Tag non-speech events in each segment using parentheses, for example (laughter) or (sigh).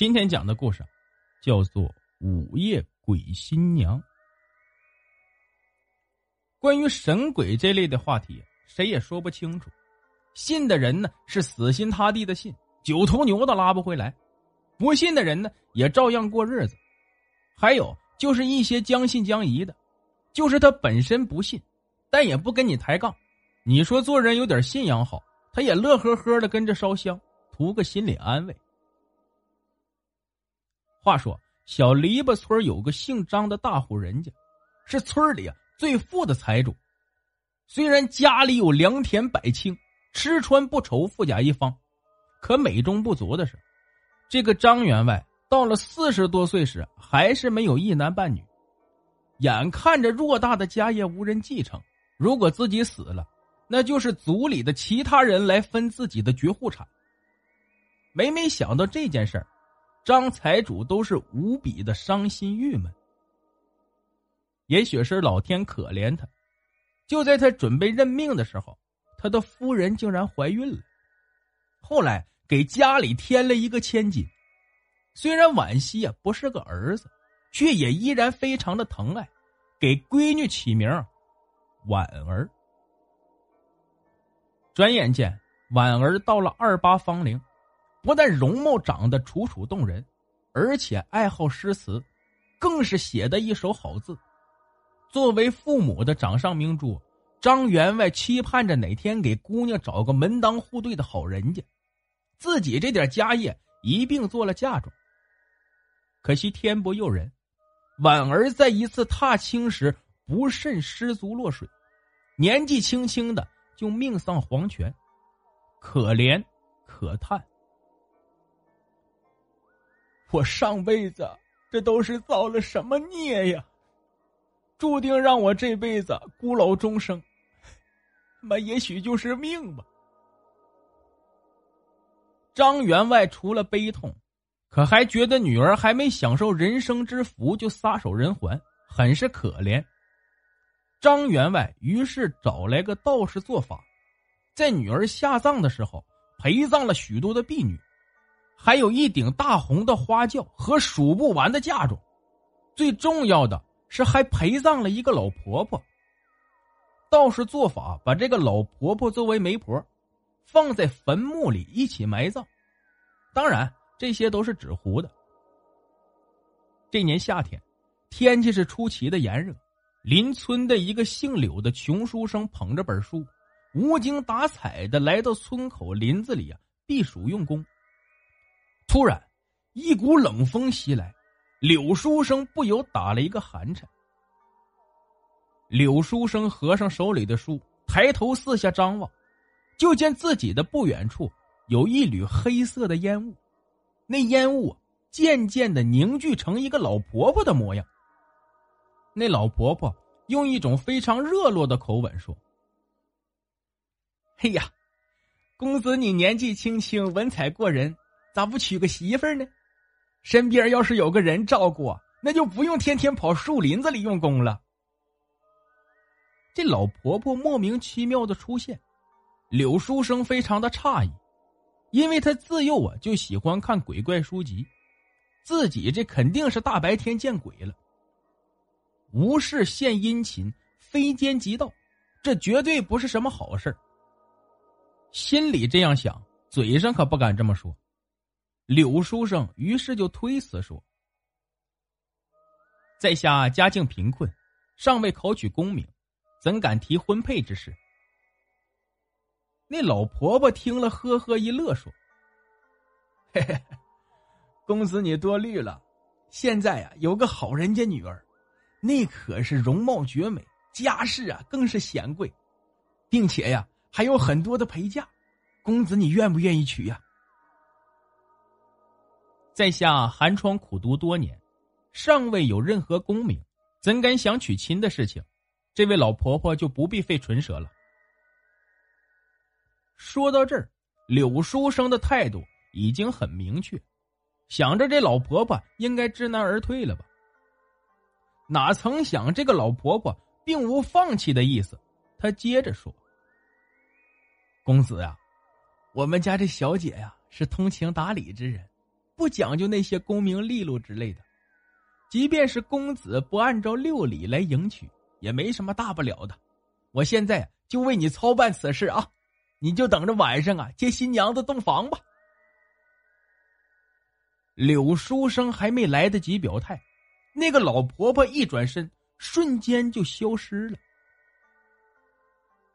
今天讲的故事叫做《午夜鬼新娘》。关于神鬼这类的话题，谁也说不清楚。信的人呢是死心塌地的信，九头牛都拉不回来；不信的人呢也照样过日子。还有就是一些将信将疑的，就是他本身不信，但也不跟你抬杠。你说做人有点信仰好，他也乐呵呵的跟着烧香，图个心理安慰。话说，小篱笆村有个姓张的大户人家，是村里啊最富的财主。虽然家里有良田百顷，吃穿不愁，富甲一方，可美中不足的是，这个张员外到了四十多岁时，还是没有一男半女。眼看着偌大的家业无人继承，如果自己死了，那就是族里的其他人来分自己的绝户产。每每想到这件事儿。张财主都是无比的伤心郁闷，也许是老天可怜他，就在他准备认命的时候，他的夫人竟然怀孕了。后来给家里添了一个千金，虽然惋惜啊不是个儿子，却也依然非常的疼爱，给闺女起名婉儿。转眼间，婉儿到了二八芳龄。不但容貌长得楚楚动人，而且爱好诗词，更是写的一手好字。作为父母的掌上明珠，张员外期盼着哪天给姑娘找个门当户对的好人家，自己这点家业一并做了嫁妆。可惜天不佑人，婉儿在一次踏青时不慎失足落水，年纪轻轻的就命丧黄泉，可怜可叹。我上辈子这都是造了什么孽呀？注定让我这辈子孤老终生，那也许就是命吧。张员外除了悲痛，可还觉得女儿还没享受人生之福就撒手人寰，很是可怜。张员外于是找来个道士做法，在女儿下葬的时候陪葬了许多的婢女。还有一顶大红的花轿和数不完的嫁妆，最重要的是还陪葬了一个老婆婆。道士做法把这个老婆婆作为媒婆，放在坟墓里一起埋葬。当然，这些都是纸糊的。这年夏天，天气是出奇的炎热。邻村的一个姓柳的穷书生捧着本书，无精打采的来到村口林子里啊避暑用功。突然，一股冷风袭来，柳书生不由打了一个寒颤。柳书生合上手里的书，抬头四下张望，就见自己的不远处有一缕黑色的烟雾，那烟雾渐渐的凝聚成一个老婆婆的模样。那老婆婆用一种非常热络的口吻说：“嘿呀，公子你年纪轻轻，文采过人。”咋不娶个媳妇儿呢？身边要是有个人照顾，那就不用天天跑树林子里用功了。这老婆婆莫名其妙的出现，柳书生非常的诧异，因为他自幼啊就喜欢看鬼怪书籍，自己这肯定是大白天见鬼了。无事献殷勤，非奸即盗，这绝对不是什么好事心里这样想，嘴上可不敢这么说。柳书生于是就推辞说：“在下家境贫困，尚未考取功名，怎敢提婚配之事？”那老婆婆听了，呵呵一乐，说：“ (laughs) 嘿嘿，公子你多虑了。现在呀，有个好人家女儿，那可是容貌绝美，家世啊更是显贵。并且呀，还有很多的陪嫁。公子，你愿不愿意娶呀？在下寒窗苦读多年，尚未有任何功名，怎敢想娶亲的事情？这位老婆婆就不必费唇舌了。说到这儿，柳书生的态度已经很明确，想着这老婆婆应该知难而退了吧。哪曾想这个老婆婆并无放弃的意思，她接着说：“公子呀，我们家这小姐呀是通情达理之人，不讲究那些功名利禄之类的。即便是公子不按照六礼来迎娶。”也没什么大不了的，我现在就为你操办此事啊！你就等着晚上啊接新娘子洞房吧。柳书生还没来得及表态，那个老婆婆一转身，瞬间就消失了。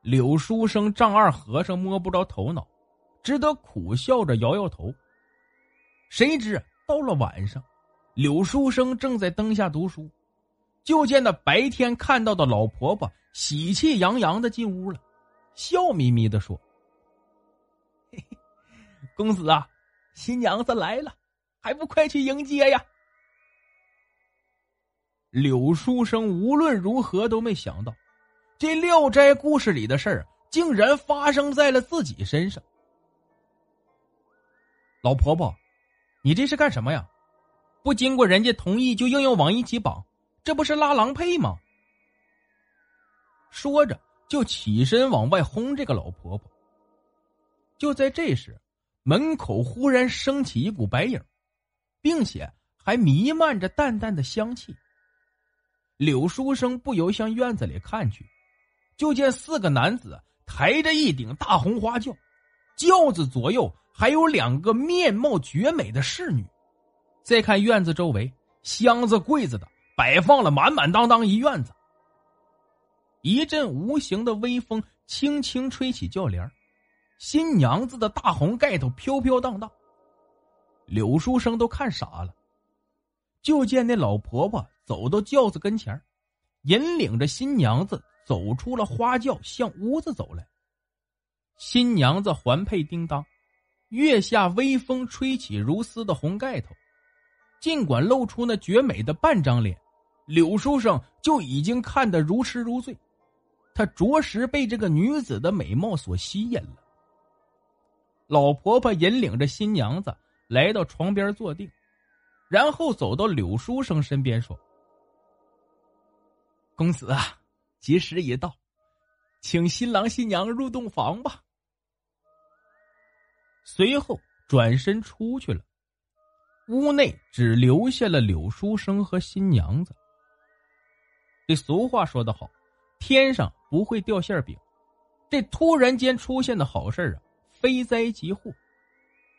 柳书生丈二和尚摸不着头脑，只得苦笑着摇摇头。谁知到了晚上，柳书生正在灯下读书。就见那白天看到的老婆婆喜气洋洋的进屋了，笑眯眯的说：“嘿嘿，公子啊，新娘子来了，还不快去迎接呀？”柳书生无论如何都没想到，这《聊斋》故事里的事儿竟然发生在了自己身上。老婆婆，你这是干什么呀？不经过人家同意就硬要往一起绑？这不是拉郎配吗？说着就起身往外轰这个老婆婆。就在这时，门口忽然升起一股白影，并且还弥漫着淡淡的香气。柳书生不由向院子里看去，就见四个男子抬着一顶大红花轿，轿子左右还有两个面貌绝美的侍女。再看院子周围，箱子柜子的。摆放了满满当当一院子，一阵无形的微风轻轻吹起轿帘新娘子的大红盖头飘飘荡荡，柳书生都看傻了。就见那老婆婆走到轿子跟前引领着新娘子走出了花轿，向屋子走来。新娘子环佩叮当，月下微风吹起如丝的红盖头，尽管露出那绝美的半张脸。柳书生就已经看得如痴如醉，他着实被这个女子的美貌所吸引了。老婆婆引领着新娘子来到床边坐定，然后走到柳书生身边说：“公子啊，吉时已到，请新郎新娘入洞房吧。”随后转身出去了，屋内只留下了柳书生和新娘子。这俗话说得好，天上不会掉馅饼。这突然间出现的好事啊，非灾即祸。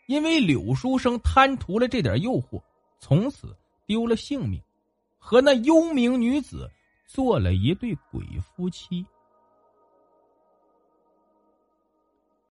因为柳书生贪图了这点诱惑，从此丢了性命，和那幽冥女子做了一对鬼夫妻。